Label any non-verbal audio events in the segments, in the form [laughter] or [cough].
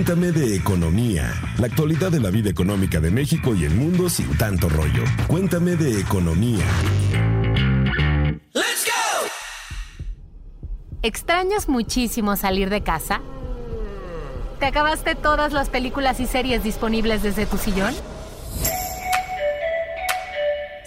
Cuéntame de economía, la actualidad de la vida económica de México y el mundo sin tanto rollo. Cuéntame de economía. ¡Let's go! ¿Extrañas muchísimo salir de casa? ¿Te acabaste todas las películas y series disponibles desde tu sillón?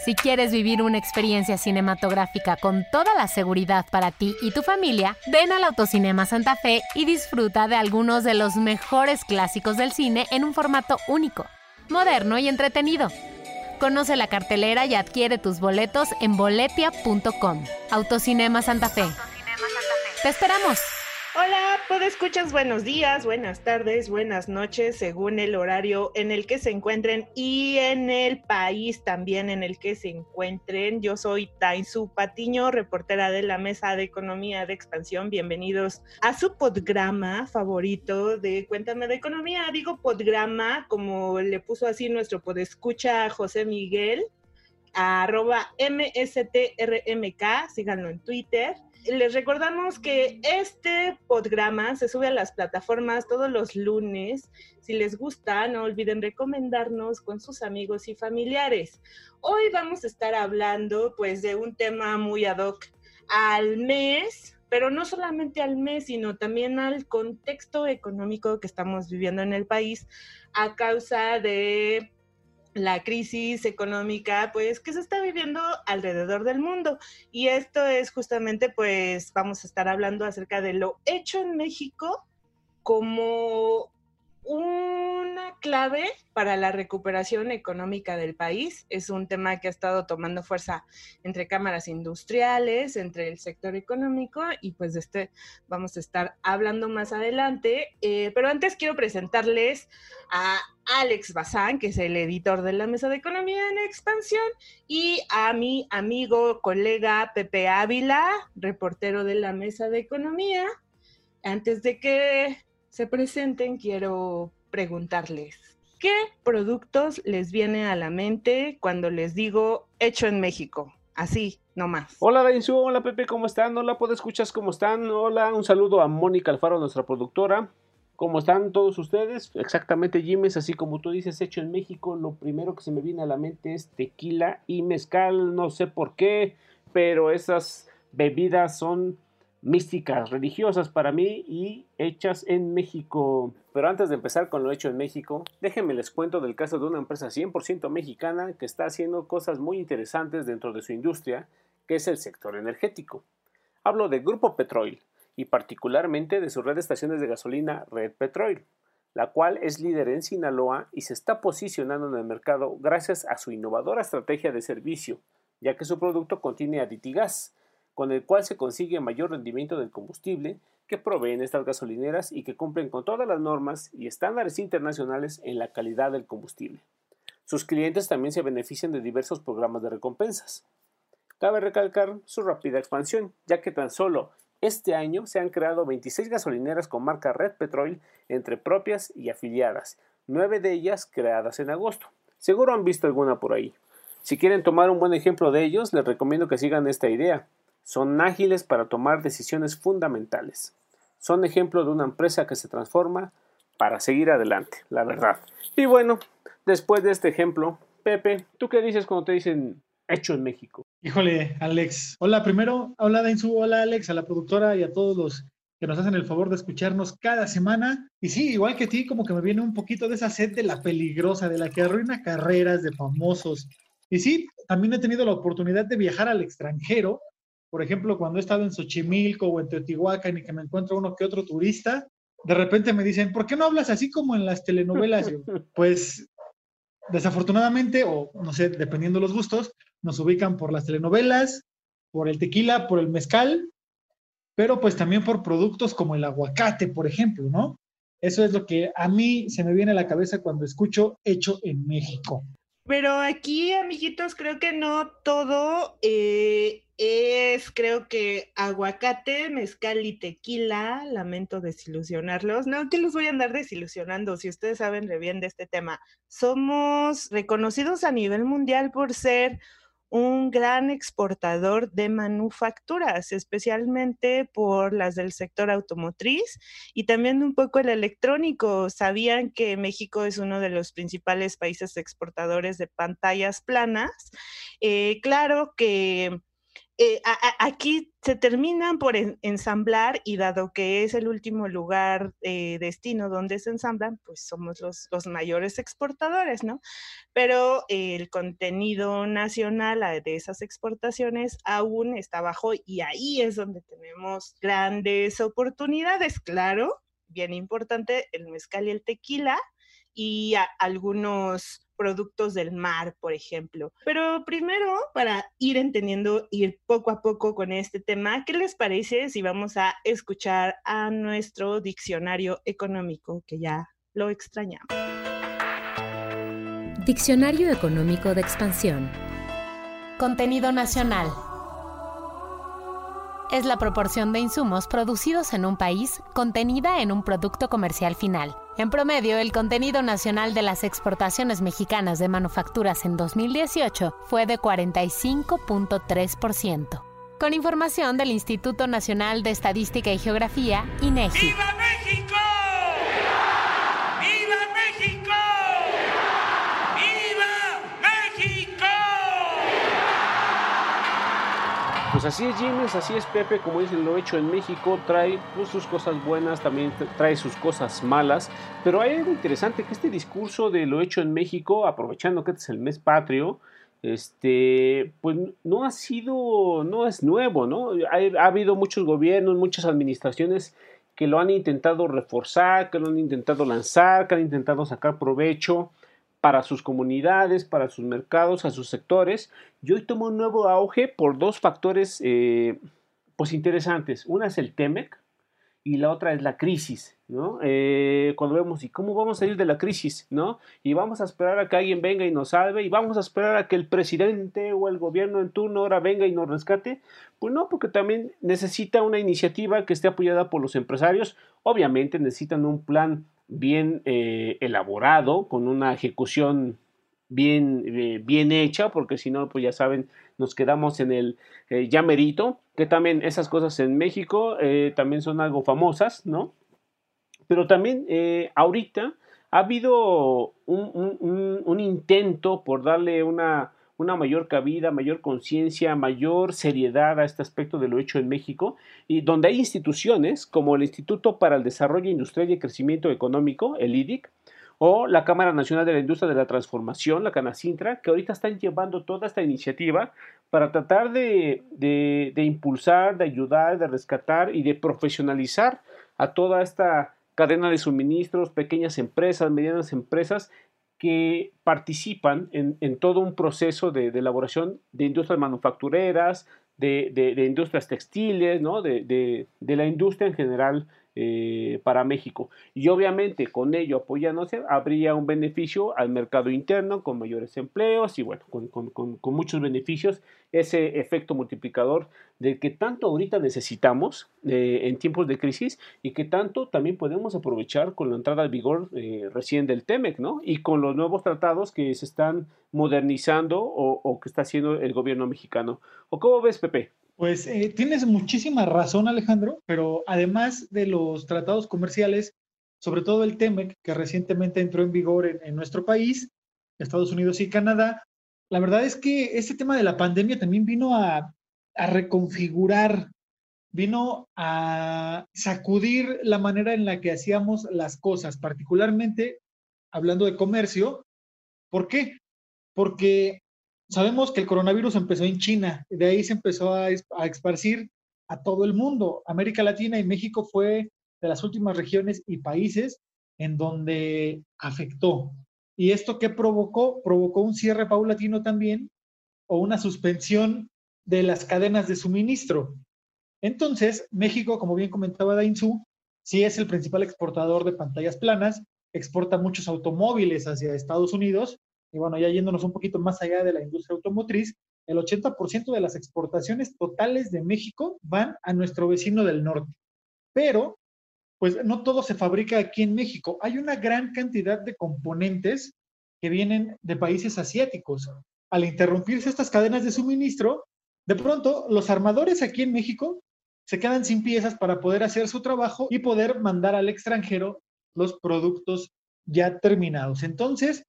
Si quieres vivir una experiencia cinematográfica con toda la seguridad para ti y tu familia, ven al Autocinema Santa Fe y disfruta de algunos de los mejores clásicos del cine en un formato único, moderno y entretenido. Conoce la cartelera y adquiere tus boletos en boletia.com. Autocinema Santa Fe. ¡Te esperamos! Hola, escuchas buenos días, buenas tardes, buenas noches, según el horario en el que se encuentren y en el país también en el que se encuentren. Yo soy Taisu Patiño, reportera de la Mesa de Economía de Expansión. Bienvenidos a su podgrama favorito de Cuéntame de Economía. Digo podgrama, como le puso así nuestro podescucha José Miguel, arroba MSTRMK, síganlo en Twitter les recordamos que este programa se sube a las plataformas todos los lunes. Si les gusta, no olviden recomendarnos con sus amigos y familiares. Hoy vamos a estar hablando pues de un tema muy ad hoc al mes, pero no solamente al mes, sino también al contexto económico que estamos viviendo en el país a causa de la crisis económica pues que se está viviendo alrededor del mundo. Y esto es justamente pues vamos a estar hablando acerca de lo hecho en México como una clave para la recuperación económica del país. Es un tema que ha estado tomando fuerza entre cámaras industriales, entre el sector económico y pues de este vamos a estar hablando más adelante. Eh, pero antes quiero presentarles a Alex Bazán, que es el editor de la Mesa de Economía en Expansión, y a mi amigo, colega Pepe Ávila, reportero de la Mesa de Economía. Antes de que se presenten, quiero preguntarles, ¿qué productos les viene a la mente cuando les digo hecho en México? Así, nomás. Hola Dainzu, hola Pepe, ¿cómo están? Hola, ¿puedo escuchar cómo están? Hola, un saludo a Mónica Alfaro, nuestra productora. ¿Cómo están todos ustedes? Exactamente, Jiménez, así como tú dices, hecho en México, lo primero que se me viene a la mente es tequila y mezcal, no sé por qué, pero esas bebidas son místicas, religiosas para mí y hechas en México. Pero antes de empezar con lo hecho en México, déjenme les cuento del caso de una empresa 100% mexicana que está haciendo cosas muy interesantes dentro de su industria, que es el sector energético. Hablo de Grupo Petrol y particularmente de su red de estaciones de gasolina Red Petrol, la cual es líder en Sinaloa y se está posicionando en el mercado gracias a su innovadora estrategia de servicio, ya que su producto contiene aditigas, con el cual se consigue mayor rendimiento del combustible que proveen estas gasolineras y que cumplen con todas las normas y estándares internacionales en la calidad del combustible. Sus clientes también se benefician de diversos programas de recompensas. Cabe recalcar su rápida expansión, ya que tan solo este año se han creado 26 gasolineras con marca Red Petrol entre propias y afiliadas, nueve de ellas creadas en agosto. Seguro han visto alguna por ahí. Si quieren tomar un buen ejemplo de ellos, les recomiendo que sigan esta idea. Son ágiles para tomar decisiones fundamentales. Son ejemplo de una empresa que se transforma para seguir adelante, la verdad. Y bueno, después de este ejemplo, Pepe, ¿tú qué dices cuando te dicen hecho en México? Híjole, Alex. Hola, primero, hola Dainzu, hola Alex, a la productora y a todos los que nos hacen el favor de escucharnos cada semana. Y sí, igual que ti, como que me viene un poquito de esa sed de la peligrosa, de la que arruina carreras de famosos. Y sí, también he tenido la oportunidad de viajar al extranjero por ejemplo, cuando he estado en Xochimilco o en Teotihuacán y que me encuentro uno que otro turista, de repente me dicen, ¿por qué no hablas así como en las telenovelas? [laughs] pues desafortunadamente, o no sé, dependiendo de los gustos, nos ubican por las telenovelas, por el tequila, por el mezcal, pero pues también por productos como el aguacate, por ejemplo, ¿no? Eso es lo que a mí se me viene a la cabeza cuando escucho hecho en México. Pero aquí, amiguitos, creo que no todo eh, es, creo que aguacate, mezcal y tequila. Lamento desilusionarlos. No, que los voy a andar desilusionando si ustedes saben re bien de este tema. Somos reconocidos a nivel mundial por ser un gran exportador de manufacturas, especialmente por las del sector automotriz y también un poco el electrónico. Sabían que México es uno de los principales países exportadores de pantallas planas. Eh, claro que eh, aquí se terminan por ensamblar y dado que es el último lugar eh, destino donde se ensamblan, pues somos los, los mayores exportadores, ¿no? Pero el contenido nacional de esas exportaciones aún está bajo y ahí es donde tenemos grandes oportunidades, claro, bien importante, el mezcal y el tequila y algunos productos del mar, por ejemplo. Pero primero, para ir entendiendo, ir poco a poco con este tema, ¿qué les parece si vamos a escuchar a nuestro diccionario económico, que ya lo extrañamos? Diccionario Económico de Expansión. Contenido nacional. Es la proporción de insumos producidos en un país contenida en un producto comercial final en promedio, el contenido nacional de las exportaciones mexicanas de manufacturas en 2018 fue de 45.3%. Con información del Instituto Nacional de Estadística y Geografía, INEGI. ¡Viva México! Pues así es Jimmy, así es Pepe, como dicen, lo hecho en México, trae pues, sus cosas buenas, también trae sus cosas malas, pero hay algo interesante, que este discurso de lo hecho en México, aprovechando que este es el mes patrio, este, pues no ha sido, no es nuevo, ¿no? Ha habido muchos gobiernos, muchas administraciones que lo han intentado reforzar, que lo han intentado lanzar, que han intentado sacar provecho, para sus comunidades, para sus mercados, a sus sectores, y hoy toma un nuevo auge por dos factores eh, pues interesantes. Una es el TEMEC y la otra es la crisis, ¿no? Eh, cuando vemos, ¿y cómo vamos a salir de la crisis, ¿no? Y vamos a esperar a que alguien venga y nos salve, y vamos a esperar a que el presidente o el gobierno en turno ahora venga y nos rescate. Pues no, porque también necesita una iniciativa que esté apoyada por los empresarios. Obviamente necesitan un plan bien eh, elaborado, con una ejecución bien, eh, bien hecha, porque si no, pues ya saben, nos quedamos en el eh, ya merito, que también esas cosas en México también son algo famosas, ¿no? Pero también ahorita ha habido un intento por darle una una mayor cabida, mayor conciencia, mayor seriedad a este aspecto de lo hecho en México, y donde hay instituciones como el Instituto para el Desarrollo Industrial y Crecimiento Económico, el IDIC, o la Cámara Nacional de la Industria de la Transformación, la Canacintra, que ahorita están llevando toda esta iniciativa para tratar de, de, de impulsar, de ayudar, de rescatar y de profesionalizar a toda esta cadena de suministros, pequeñas empresas, medianas empresas que participan en, todo un proceso de, elaboración de industrias manufactureras, de, industrias textiles, ¿no? de, la industria en general eh, para México. Y obviamente con ello apoyándose habría un beneficio al mercado interno con mayores empleos y bueno, con, muchos beneficios, ese efecto multiplicador de que tanto ahorita necesitamos eh, en tiempos de crisis y que tanto también podemos aprovechar con la entrada al vigor eh, recién del TEMEC, ¿no? Y con los nuevos tratados que se están modernizando o, o que está haciendo el gobierno mexicano. ¿O cómo ves, Pepe? Pues eh, tienes muchísima razón, Alejandro, pero además de los tratados comerciales, sobre todo el TEMEC, que recientemente entró en vigor en, nuestro país, Estados Unidos y Canadá, la verdad es que este tema de la pandemia también vino a, a reconfigurar, vino a sacudir la manera en la que hacíamos las cosas, particularmente hablando de comercio. ¿Por qué? Porque sabemos que el coronavirus empezó en China, de ahí se empezó a, a esparcir a todo el mundo. América Latina y México fue de las últimas regiones y países en donde afectó. ¿Y esto qué provocó? Provocó un cierre paulatino también o una suspensión de las cadenas de suministro. Entonces, México, como bien comentaba Dainzú, sí es el principal exportador de pantallas planas, exporta muchos automóviles hacia Estados Unidos y bueno, ya yéndonos un poquito más allá de la industria automotriz, el 80% de las exportaciones totales de México van a nuestro vecino del norte. Pero, pues no todo se fabrica aquí en México. Hay una gran cantidad de componentes que vienen de países asiáticos. al interrumpirse estas cadenas de suministro, de pronto los armadores aquí en México se quedan sin piezas para poder hacer su trabajo y poder mandar al extranjero los productos ya terminados. Entonces,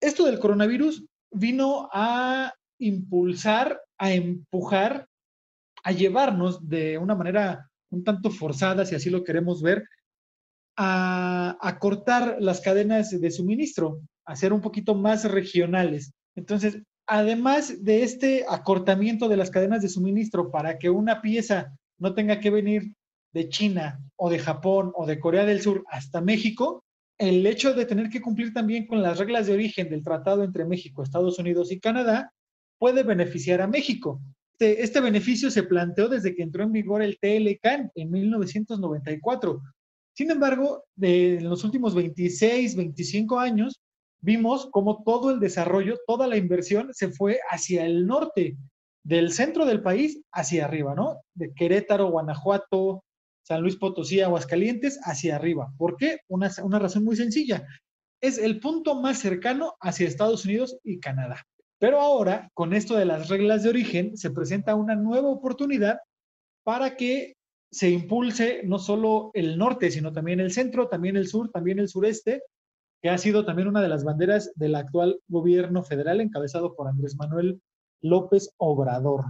esto del coronavirus vino a impulsar, a empujar, a llevarnos de una manera un tanto forzada, si así lo queremos ver, a, cortar las cadenas de suministro, a ser un poquito más regionales. Entonces, además de este acortamiento de las cadenas de suministro para que una pieza no tenga que venir de China o de Japón o de Corea del Sur hasta México, el hecho de tener que cumplir también con las reglas de origen del tratado entre México, Estados Unidos y Canadá puede beneficiar a México. Este, este beneficio se planteó desde que entró en vigor el TLCAN en 1994. Sin embargo, en los últimos 26, 25 años, vimos como todo el desarrollo, toda la inversión se fue hacia el norte, del centro del país hacia arriba, ¿no? De Querétaro, Guanajuato, San Luis Potosí, Aguascalientes, hacia arriba. ¿Por qué? Una, una razón muy sencilla. Es el punto más cercano hacia Estados Unidos y Canadá. Pero ahora, con esto de las reglas de origen, se presenta una nueva oportunidad para que se impulse no solo el norte, sino también el centro, también el sur, también el sureste, que ha sido también una de las banderas del actual gobierno federal encabezado por Andrés Manuel López Obrador.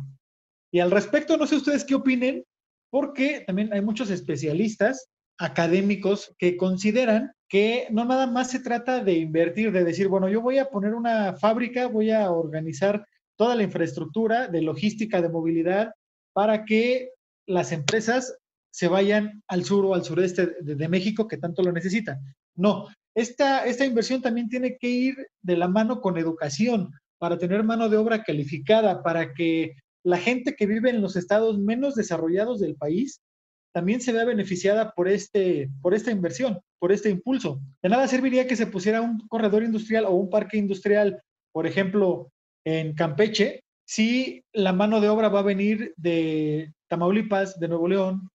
Y al respecto, no sé ustedes qué opinen, porque también hay muchos especialistas académicos que consideran que no nada más se trata de invertir, de decir, bueno, yo voy a poner una fábrica, voy a organizar toda la infraestructura de logística, de movilidad, para que las empresas se vayan al sur o al sureste de, México que tanto lo necesitan. No, esta, esta inversión también tiene que ir de la mano con educación, para tener mano de obra calificada, para que la gente que vive en los estados menos desarrollados del país también se vea beneficiada por, este, por esta inversión, por este impulso. De nada serviría que se pusiera un corredor industrial o un parque industrial, por ejemplo, en Campeche, si la mano de obra va a venir de Tamaulipas, de Nuevo León,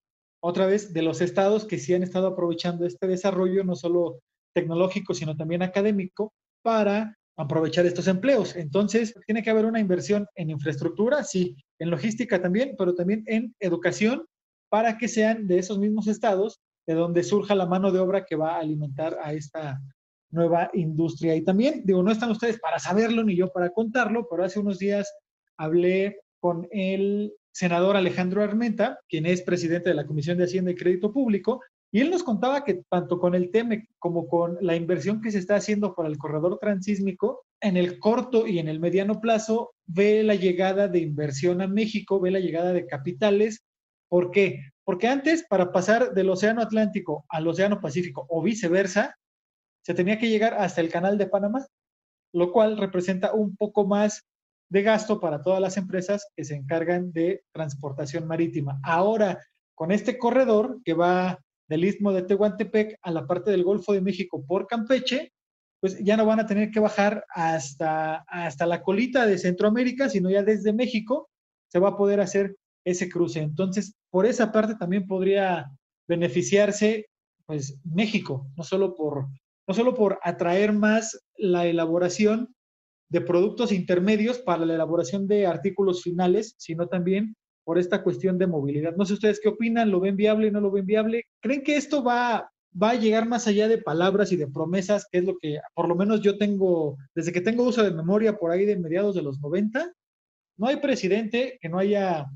otra vez de los estados que sí han estado aprovechando este desarrollo, no solo tecnológico, sino también académico, para aprovechar estos empleos. Entonces, tiene que haber una inversión en infraestructura, sí, en logística también, pero también en educación para que sean de esos mismos estados de donde surja la mano de obra que va a alimentar a esta nueva industria. Y también, digo, no están ustedes para saberlo ni yo para contarlo, pero hace unos días hablé con el senador Alejandro Armenta, quien es presidente de la Comisión de Hacienda y Crédito Público, y él nos contaba que tanto con el TEMEC como con la inversión que se está haciendo para el corredor transísmico, en el corto y en el mediano plazo ve la llegada de inversión a México, ve la llegada de capitales. ¿Por qué? Porque antes, para pasar del Océano Atlántico al Océano Pacífico o viceversa, se tenía que llegar hasta el Canal de Panamá, lo cual representa un poco más de gasto para todas las empresas que se encargan de transportación marítima. Ahora, con este corredor que va del istmo de Tehuantepec a la parte del Golfo de México por Campeche, pues ya no van a tener que bajar hasta, hasta la colita de Centroamérica, sino ya desde México se va a poder hacer ese cruce. Entonces, por esa parte también podría beneficiarse pues México, no solo por, no solo por atraer más la elaboración de productos intermedios para la elaboración de artículos finales, sino también por esta cuestión de movilidad. No sé ustedes qué opinan, ¿lo ven viable, no lo ven viable? ¿Creen que esto va, va a llegar más allá de palabras y de promesas, que es lo que por lo menos yo tengo, desde que tengo uso de memoria por ahí de mediados de los 90? No hay presidente que no haya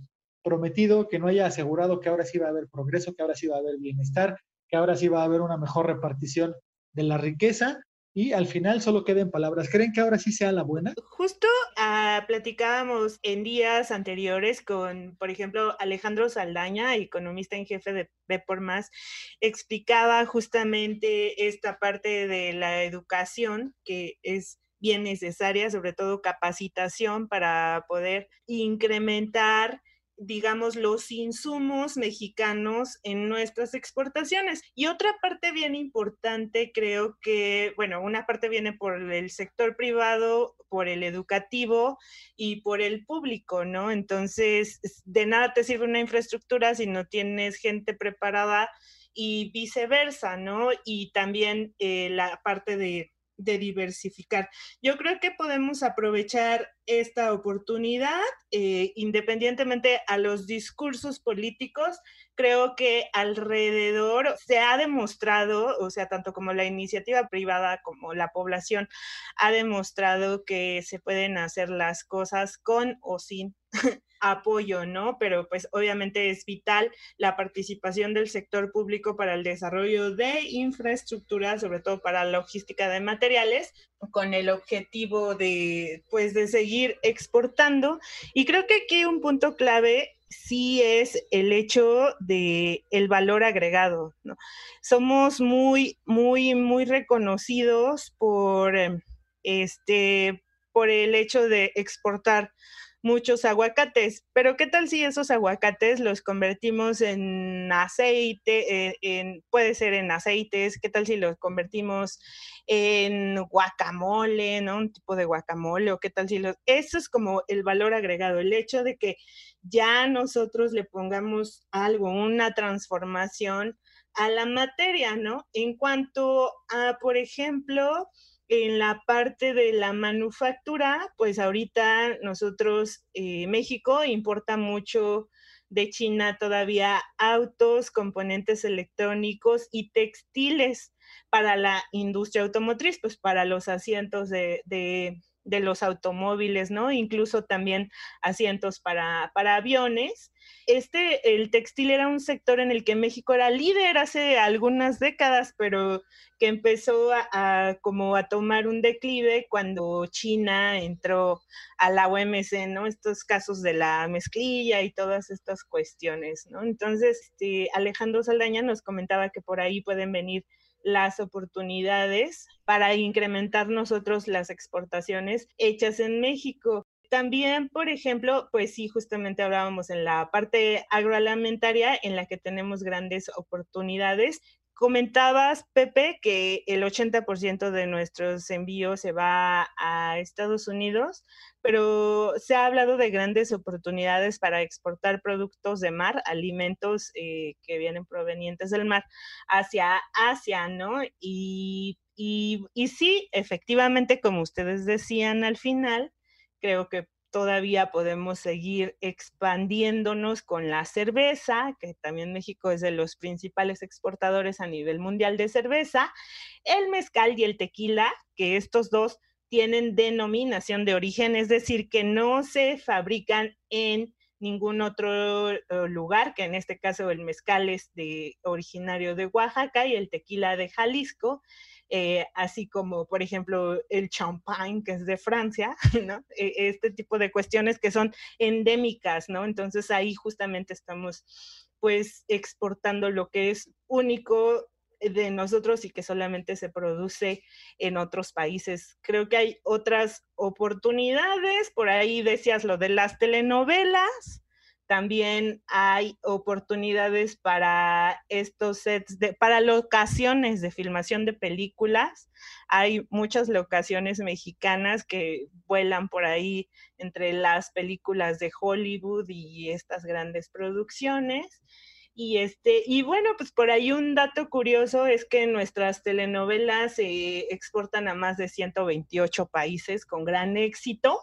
prometido, que no haya asegurado que ahora sí va a haber progreso, que ahora sí va a haber bienestar, que ahora sí va a haber una mejor repartición de la riqueza y al final solo queden palabras. ¿Creen que ahora sí sea la buena? Justo uh, platicábamos en días anteriores con, por ejemplo, Alejandro Saldaña, economista en jefe de B por Más, explicaba justamente esta parte de la educación que es bien necesaria, sobre todo capacitación para poder incrementar digamos, los insumos mexicanos en nuestras exportaciones. Y otra parte bien importante, creo que, bueno, una parte viene por el sector privado, por el educativo y por el público, ¿no? Entonces, de nada te sirve una infraestructura si no tienes gente preparada y viceversa, ¿no? Y también eh, la parte de de diversificar. Yo creo que podemos aprovechar esta oportunidad, eh, independientemente a los discursos políticos, creo que alrededor se ha demostrado, o sea, tanto como la iniciativa privada como la población, ha demostrado que se pueden hacer las cosas con o sin [laughs] apoyo, ¿no? Pero pues obviamente es vital la participación del sector público para el desarrollo de infraestructura, sobre todo para logística de materiales, con el objetivo de pues de seguir exportando. Y creo que aquí un punto clave sí es el hecho de el valor agregado, ¿no? Somos muy, muy, muy reconocidos por em, este por el hecho de exportar muchos aguacates, pero ¿qué tal si esos aguacates los convertimos en aceite, eh, en, puede ser en aceites, qué tal si los convertimos en guacamole, ¿no? Un tipo de guacamole, o qué tal si los... Eso es como el valor agregado, el hecho de que ya nosotros le pongamos algo, una transformación a la materia, ¿no? En cuanto a, por ejemplo, en la parte de la manufactura, pues ahorita nosotros, eh, México importa mucho de China todavía autos, componentes electrónicos y textiles para la industria automotriz, pues para los asientos de, de, de los automóviles, ¿no? Incluso también asientos para, para aviones este, el textil era un sector en el que México era líder hace algunas décadas, pero que empezó a, como a tomar un declive cuando China entró a la OMC, ¿no? Estos casos de la mezclilla y todas estas cuestiones, ¿no? Entonces, este, Alejandro Saldaña nos comentaba que por ahí pueden venir las oportunidades para incrementar nosotros las exportaciones hechas en México. También, por ejemplo, pues sí, justamente hablábamos en la parte agroalimentaria en la que tenemos grandes oportunidades. Comentabas, Pepe, que el 80% de nuestros envíos se va a Estados Unidos, pero se ha hablado de grandes oportunidades para exportar productos de mar, alimentos eh, que vienen provenientes del mar hacia Asia, ¿no? Y, y, y sí, efectivamente, como ustedes decían al final, creo que todavía podemos seguir expandiéndonos con la cerveza, que también México es de los principales exportadores a nivel mundial de cerveza, el mezcal y el tequila, que estos dos tienen denominación de origen, es decir, que no se fabrican en ningún otro eh, lugar, que en este caso el mezcal es de originario de Oaxaca y el tequila de Jalisco. Eh, así como, por ejemplo, el champagne, que es de Francia, [laughs] ¿no? E, este tipo de cuestiones que son endémicas, ¿no? Entonces ahí justamente estamos pues exportando lo que es único de nosotros y que solamente se produce en otros países. Creo que hay otras oportunidades, por ahí decías lo de las telenovelas, también hay oportunidades para estos sets, de, para locaciones de filmación de películas. Hay muchas locaciones mexicanas que vuelan por ahí entre las películas de Hollywood y estas grandes producciones. Y, este, y bueno, pues por ahí un dato curioso es que nuestras telenovelas se exportan a más de 128 países con gran éxito.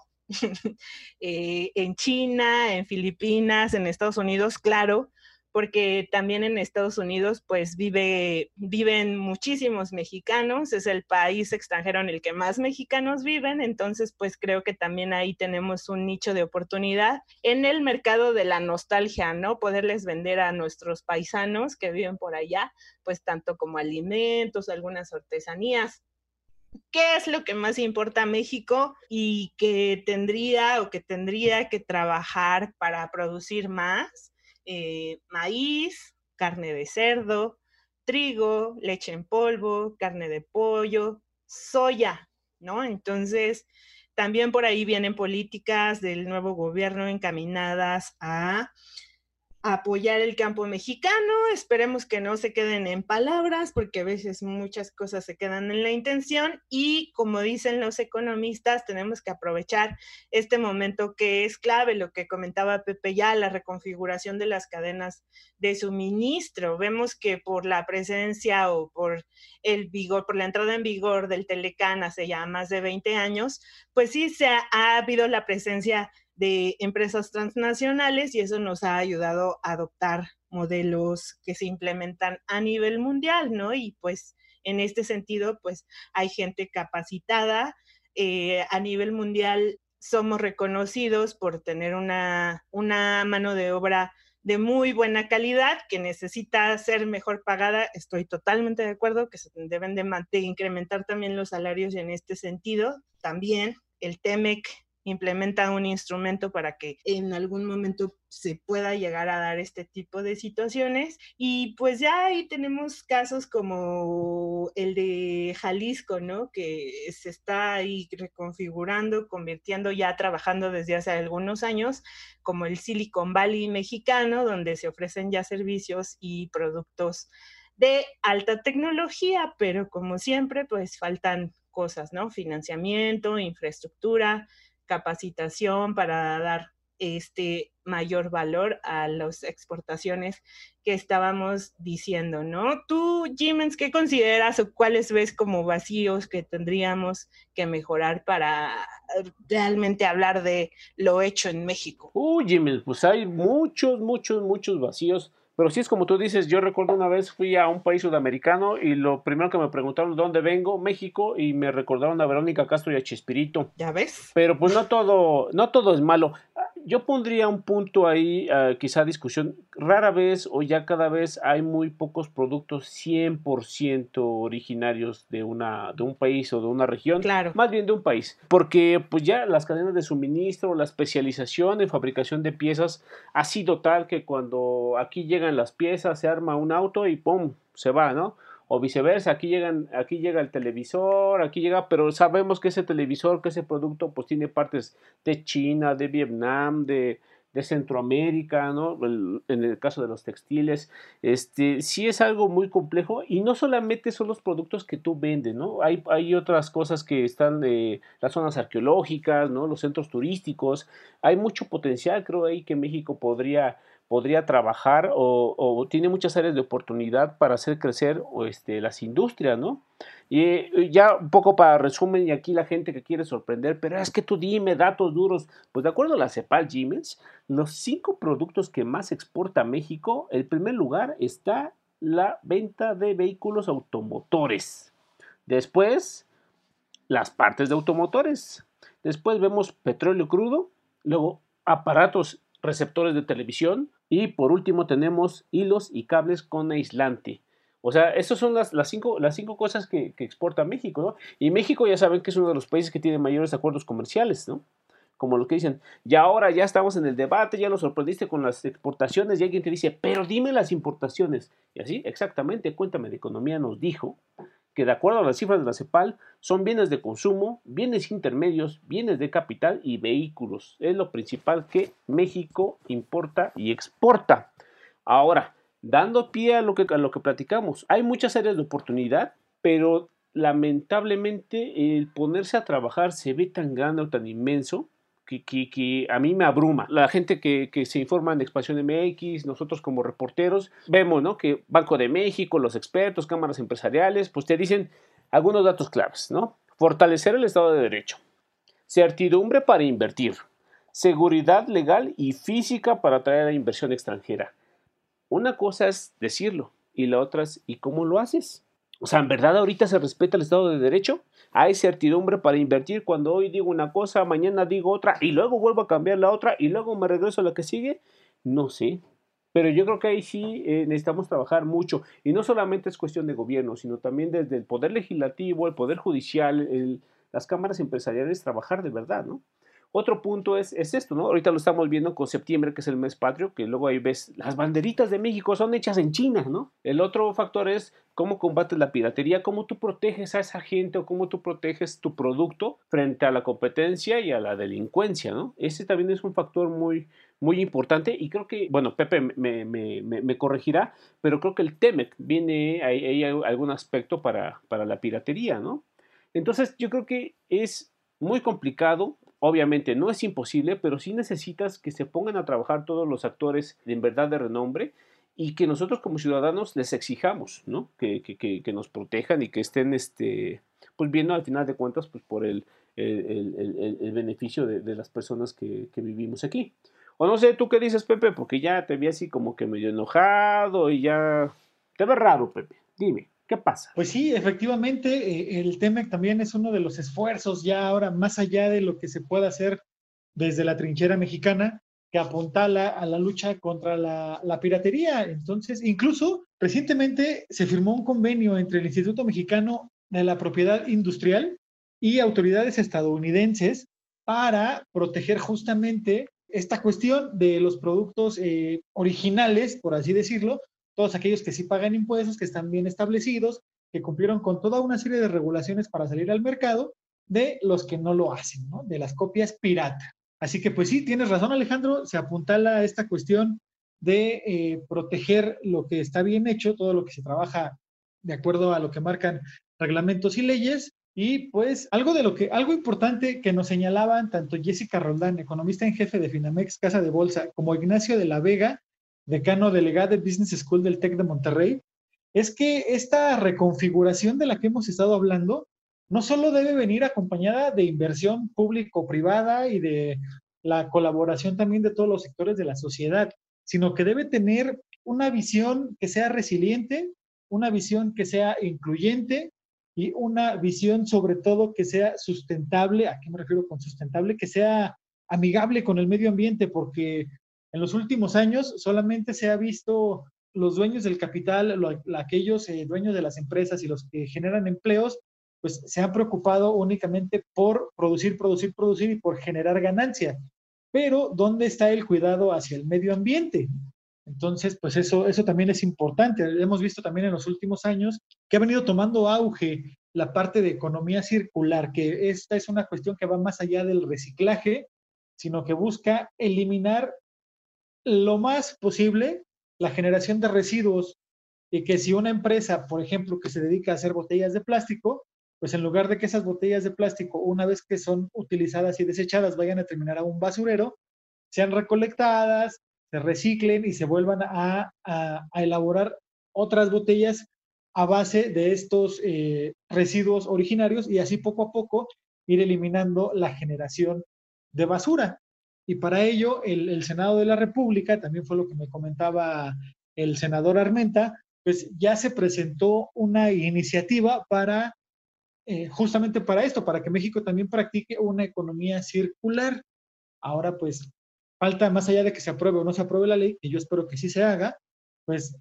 Eh, en China, en Filipinas, en Estados Unidos, claro, porque también en Estados Unidos pues vive, viven muchísimos mexicanos, es el país extranjero en el que más mexicanos viven, entonces pues creo que también ahí tenemos un nicho de oportunidad en el mercado de la nostalgia, ¿no? Poderles vender a nuestros paisanos que viven por allá, pues tanto como alimentos, algunas artesanías qué es lo que más importa a México y que tendría o que tendría que trabajar para producir más. Eh, maíz, carne de cerdo, trigo, leche en polvo, carne de pollo, soya, ¿no? Entonces, también por ahí vienen políticas del nuevo gobierno encaminadas a apoyar el campo mexicano. Esperemos que no se queden en palabras, porque a veces muchas cosas se quedan en la intención. Y como dicen los economistas, tenemos que aprovechar este momento que es clave, lo que comentaba Pepe ya, la reconfiguración de las cadenas de suministro. Vemos que por la presencia o por el vigor, por la entrada en vigor del Telecán hace ya más de 20 años, pues sí se ha, ha habido la presencia de empresas transnacionales y eso nos ha ayudado a adoptar modelos que se implementan a nivel mundial, ¿no? Y pues en este sentido, pues hay gente capacitada. Eh, a nivel mundial somos reconocidos por tener una, una mano de obra de muy buena calidad que necesita ser mejor pagada. Estoy totalmente de acuerdo que se deben de, de incrementar también los salarios en este sentido. También el TEMEC implementa un instrumento para que en algún momento se pueda llegar a dar este tipo de situaciones. Y pues ya ahí tenemos casos como el de Jalisco, ¿no? Que se está ahí reconfigurando, convirtiendo ya trabajando desde hace algunos años como el Silicon Valley mexicano, donde se ofrecen ya servicios y productos de alta tecnología, pero como siempre, pues faltan cosas, ¿no? Financiamiento, infraestructura, capacitación para dar este mayor valor a las exportaciones que estábamos diciendo, ¿no? Tú, Jimens, ¿qué consideras o cuáles ves como vacíos que tendríamos que mejorar para realmente hablar de lo hecho en México? Uy, Jimens, pues hay muchos, muchos, muchos vacíos pero sí es como tú dices, yo recuerdo una vez fui a un país sudamericano y lo primero que me preguntaron de dónde vengo, México, y me recordaron a Verónica Castro y a Chespirito. ¿Ya ves? Pero pues no todo, no todo es malo yo pondría un punto ahí, uh, quizá discusión. Rara vez o ya cada vez hay muy pocos productos 100% originarios de, una, de un país o de una región. Claro. Más bien de un país. Porque pues ya las cadenas de suministro, la especialización en fabricación de piezas ha sido tal que cuando aquí llegan las piezas se arma un auto y ¡pum! se va, ¿no? O viceversa, aquí llegan, aquí llega el televisor, aquí llega, pero sabemos que ese televisor, que ese producto, pues tiene partes de China, de Vietnam, de, de Centroamérica, ¿no? en el caso de los textiles, este, sí es algo muy complejo y no solamente son los productos que tú vendes, ¿no? Hay, hay otras cosas que están de las zonas arqueológicas, ¿no? Los centros turísticos, hay mucho potencial, creo ahí que México podría podría trabajar o, tiene muchas áreas de oportunidad para hacer crecer este, las industrias, ¿no? Y ya un poco para resumen, y aquí la gente que quiere sorprender, pero es que tú dime datos duros. Pues de acuerdo a la CEPAL Siemens, los cinco productos que más exporta México, el primer lugar está la venta de vehículos automotores. Después, las partes de automotores. Después vemos petróleo crudo, luego aparatos receptores de televisión, y por último tenemos hilos y cables con aislante. O sea, estas son las, las, cinco, las cinco cosas que, exporta México, ¿no? Y México ya saben que es uno de los países que tiene mayores acuerdos comerciales, ¿no? Como lo que dicen, ya ahora ya estamos en el debate, ya nos sorprendiste con las exportaciones y alguien te dice, pero dime las importaciones. Y así, exactamente, cuéntame de economía nos dijo que de acuerdo a las cifras de la CEPAL son bienes de consumo, bienes intermedios, bienes de capital y vehículos. Es lo principal que México importa y exporta. Ahora, dando pie a lo que, lo que platicamos, hay muchas áreas de oportunidad, pero lamentablemente el ponerse a trabajar se ve tan grande o tan inmenso que, a mí me abruma. La gente que, se informa en Expansión MX, nosotros como reporteros, vemos ¿no? que Banco de México, los expertos, cámaras empresariales, pues te dicen algunos datos claves, ¿no? Fortalecer el Estado de Derecho, certidumbre para invertir, seguridad legal y física para atraer a inversión extranjera. Una cosa es decirlo y la otra es ¿y cómo lo haces? O sea, ¿en verdad ahorita se respeta el Estado de Derecho? Hay certidumbre para invertir cuando hoy digo una cosa, mañana digo otra y luego vuelvo a cambiar la otra y luego me regreso a la que sigue. No sé. Pero yo creo que ahí sí eh, necesitamos trabajar mucho. Y no solamente es cuestión de gobierno, sino también desde el Poder Legislativo, el Poder Judicial, las cámaras empresariales, trabajar de verdad, ¿no? Otro punto es, es esto, ¿no? Ahorita lo estamos viendo con septiembre, que es el mes patrio, que luego ahí ves, las banderitas de México son hechas en China, ¿no? El otro factor es cómo combates la piratería, cómo tú proteges a esa gente o cómo tú proteges tu producto frente a la competencia y a la delincuencia, ¿no? Ese también es un factor muy, muy importante y creo que, bueno, Pepe me, me, me, corregirá, pero creo que el TEMEC viene, hay, algún aspecto para, para la piratería, ¿no? Entonces yo creo que es muy complicado Obviamente no es imposible, pero sí necesitas que se pongan a trabajar todos los actores en verdad de renombre y que nosotros como ciudadanos les exijamos, ¿no? Que, que, nos protejan y que estén, este, pues viendo al final de cuentas, pues por el, el, beneficio de, las personas que, vivimos aquí. O no sé, ¿tú qué dices, Pepe? Porque ya te vi así como que medio enojado y ya... Te ves raro, Pepe. Dime. ¿Qué pasa? Pues sí, efectivamente, eh, el TEMEC también es uno de los esfuerzos ya ahora, más allá de lo que se puede hacer desde la trinchera mexicana, que apuntala a la lucha contra la, la, piratería. Entonces, incluso recientemente se firmó un convenio entre el Instituto Mexicano de la Propiedad Industrial y autoridades estadounidenses para proteger justamente esta cuestión de los productos eh, originales, por así decirlo, todos aquellos que sí pagan impuestos, que están bien establecidos, que cumplieron con toda una serie de regulaciones para salir al mercado, de los que no lo hacen, ¿no? de las copias pirata. Así que pues sí, tienes razón Alejandro, se apuntala esta cuestión de eh, proteger lo que está bien hecho, todo lo que se trabaja de acuerdo a lo que marcan reglamentos y leyes. Y pues algo de lo que, algo importante que nos señalaban tanto Jessica Roldán, economista en jefe de Finamex Casa de Bolsa, como Ignacio de la Vega, decano delegado de Business School del TEC de Monterrey, es que esta reconfiguración de la que hemos estado hablando no solo debe venir acompañada de inversión público-privada y de la colaboración también de todos los sectores de la sociedad, sino que debe tener una visión que sea resiliente, una visión que sea incluyente y una visión sobre todo que sea sustentable. ¿A qué me refiero con sustentable? Que sea amigable con el medio ambiente, porque en los últimos años solamente se ha visto los dueños del capital, aquellos eh, dueños de las empresas y los que generan empleos, pues se han preocupado únicamente por producir, producir, producir y por generar ganancia. Pero, ¿dónde está el cuidado hacia el medio ambiente? Entonces, pues eso, eso también es importante. Hemos visto también en los últimos años que ha venido tomando auge la parte de economía circular, que esta es una cuestión que va más allá del reciclaje, sino que busca eliminar lo más posible la generación de residuos y que si una empresa, por ejemplo, que se dedica a hacer botellas de plástico, pues en lugar de que esas botellas de plástico, una vez que son utilizadas y desechadas, vayan a terminar a un basurero, sean recolectadas, se reciclen y se vuelvan a, elaborar otras botellas a base de estos eh, residuos originarios y así poco a poco ir eliminando la generación de basura. Y para ello, el, Senado de la República, también fue lo que me comentaba el senador Armenta, pues ya se presentó una iniciativa para, eh, justamente para esto, para que México también practique una economía circular. Ahora, pues, falta más allá de que se apruebe o no se apruebe la ley, que yo espero que sí se haga, pues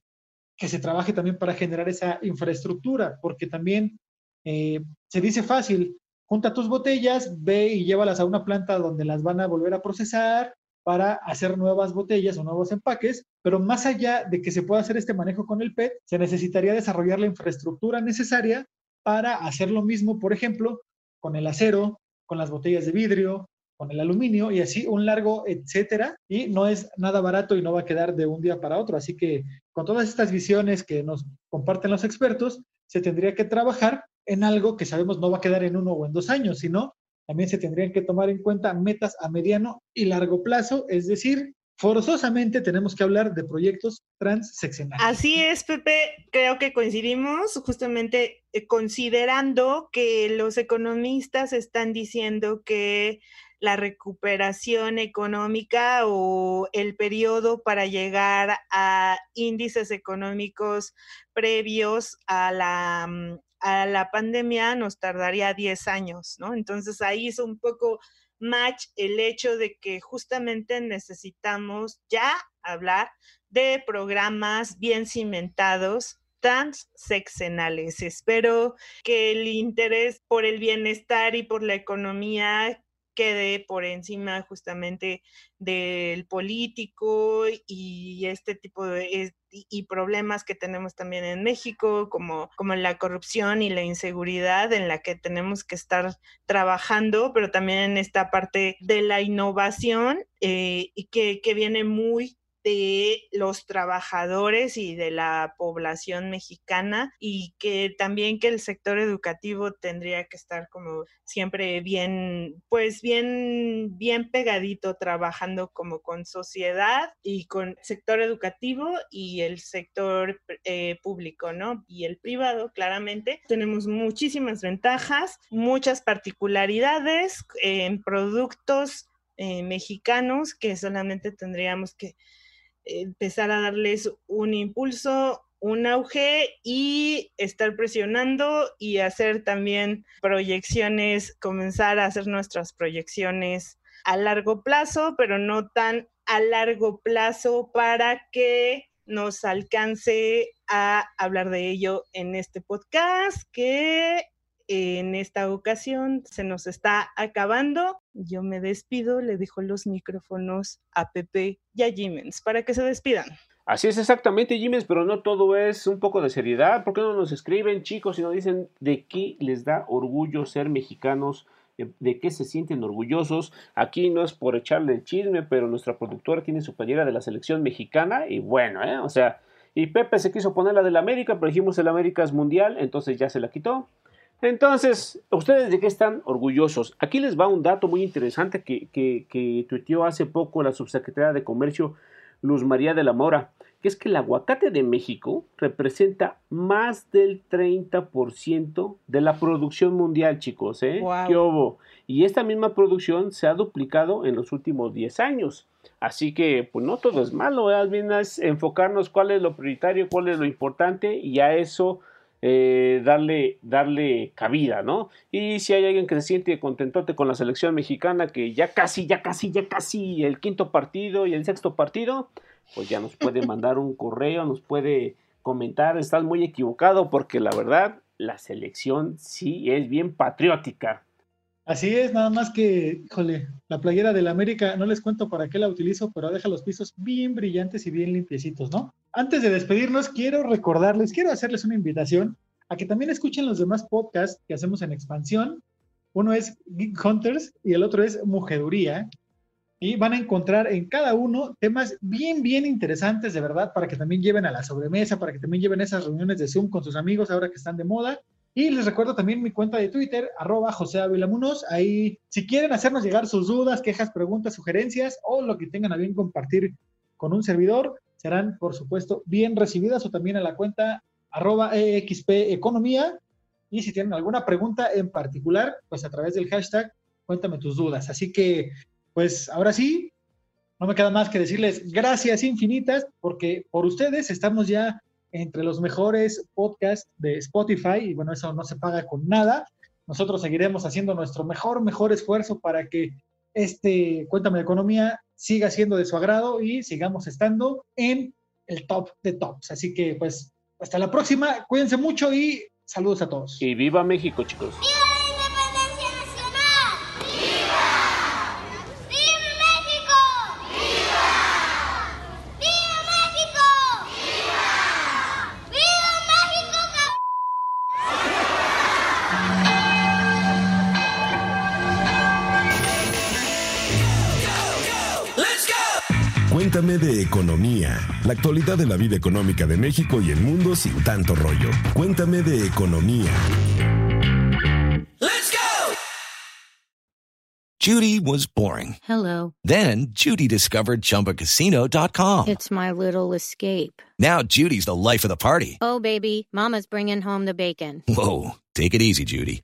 que se trabaje también para generar esa infraestructura, porque también eh, se dice fácil, junta tus botellas, ve y llévalas a una planta donde las van a volver a procesar para hacer nuevas botellas o nuevos empaques, pero más allá de que se pueda hacer este manejo con el PET, se necesitaría desarrollar la infraestructura necesaria para hacer lo mismo, por ejemplo, con el acero, con las botellas de vidrio, con el aluminio y así un largo etcétera. Y no es nada barato y no va a quedar de un día para otro. Así que con todas estas visiones que nos comparten los expertos, se tendría que trabajar en algo que sabemos no va a quedar en uno o en dos años, sino también se tendrían que tomar en cuenta metas a mediano y largo plazo, es decir, forzosamente tenemos que hablar de proyectos transseccionales. Así es, Pepe, creo que coincidimos justamente eh, considerando que los economistas están diciendo que la recuperación económica o el periodo para llegar a índices económicos previos a la, mm, a la pandemia nos tardaría 10 años, ¿no? Entonces ahí es un poco match el hecho de que justamente necesitamos ya hablar de programas bien cimentados transseccionales. Espero que el interés por el bienestar y por la economía quede por encima justamente del político y este tipo de y problemas que tenemos también en México, como, como la corrupción y la inseguridad en la que tenemos que estar trabajando, pero también en esta parte de la innovación eh, y que, que viene muy de los trabajadores y de la población mexicana y que también que el sector educativo tendría que estar como siempre bien, pues bien, bien pegadito trabajando como con sociedad y con sector educativo y el sector eh, público, ¿no? Y el privado, claramente. Tenemos muchísimas ventajas, muchas particularidades en productos eh, mexicanos que solamente tendríamos que empezar a darles un impulso, un auge y estar presionando y hacer también proyecciones, comenzar a hacer nuestras proyecciones a largo plazo, pero no tan a largo plazo para que nos alcance a hablar de ello en este podcast que en esta ocasión se nos está acabando. Yo me despido, le dejo los micrófonos a Pepe y a Jimens para que se despidan. Así es exactamente, Jimens, pero no todo es un poco de seriedad. ¿Por qué no nos escriben, chicos, y nos dicen de qué les da orgullo ser mexicanos? De, qué se sienten orgullosos. Aquí no es por echarle el chisme, pero nuestra productora tiene su playera de la selección mexicana y bueno, ¿eh? o sea, y Pepe se quiso poner la del América, pero dijimos el América es mundial, entonces ya se la quitó. Entonces, ¿ustedes de qué están orgullosos? Aquí les va un dato muy interesante que, que, que tuiteó hace poco la subsecretaria de Comercio, Luz María de la Mora, que es que el aguacate de México representa más del 30% de la producción mundial, chicos. ¿eh? ¿Qué hubo? Y esta misma producción se ha duplicado en los últimos 10 años. Así que, pues no todo es malo, ¿eh? bien es enfocarnos cuál es lo prioritario, cuál es lo importante y a eso eh, darle, darle cabida, ¿no? Y si hay alguien que se siente contentote con la selección mexicana, que ya casi, ya casi, ya casi el quinto partido y el sexto partido, pues ya nos puede [laughs] mandar un correo, nos puede comentar, estás muy equivocado porque la verdad, la selección sí es bien patriótica. Así es, nada más que, híjole, la playera del América, no les cuento para qué la utilizo, pero deja los pisos bien brillantes y bien limpiecitos, ¿no? Antes de despedirnos, quiero recordarles, quiero hacerles una invitación a que también escuchen los demás podcasts que hacemos en expansión. Uno es Geek Hunters y el otro es Mujeduría. Y van a encontrar en cada uno temas bien, bien interesantes, de verdad, para que también lleven a la sobremesa, para que también lleven esas reuniones de Zoom con sus amigos ahora que están de moda y les recuerdo también mi cuenta de Twitter, arroba José Avilamunos. Ahí, si quieren hacernos llegar sus dudas, quejas, preguntas, sugerencias o lo que tengan a bien compartir con un servidor, serán, por supuesto, bien recibidas o también a la cuenta arroba EXP Economía. Y si tienen alguna pregunta en particular, pues a través del hashtag, cuéntame tus dudas. Así que, pues ahora sí, no me queda más que decirles gracias infinitas, porque por ustedes estamos ya entre los mejores podcasts de Spotify y bueno, eso no se paga con nada. Nosotros seguiremos haciendo nuestro mejor, mejor esfuerzo para que este Cuéntame de Economía siga siendo de su agrado y sigamos estando en el top de tops. Así que pues hasta la próxima, cuídense mucho y saludos a todos. Y viva México, chicos. Cuéntame de economía, la actualidad de la vida económica de México y el mundo sin tanto rollo. Cuéntame de economía. Let's go. Judy was boring. Hello. Then Judy discovered chumbacasino.com. It's my little escape. Now Judy's the life of the party. Oh baby, mama's bringing home the bacon. Whoa, take it easy, Judy.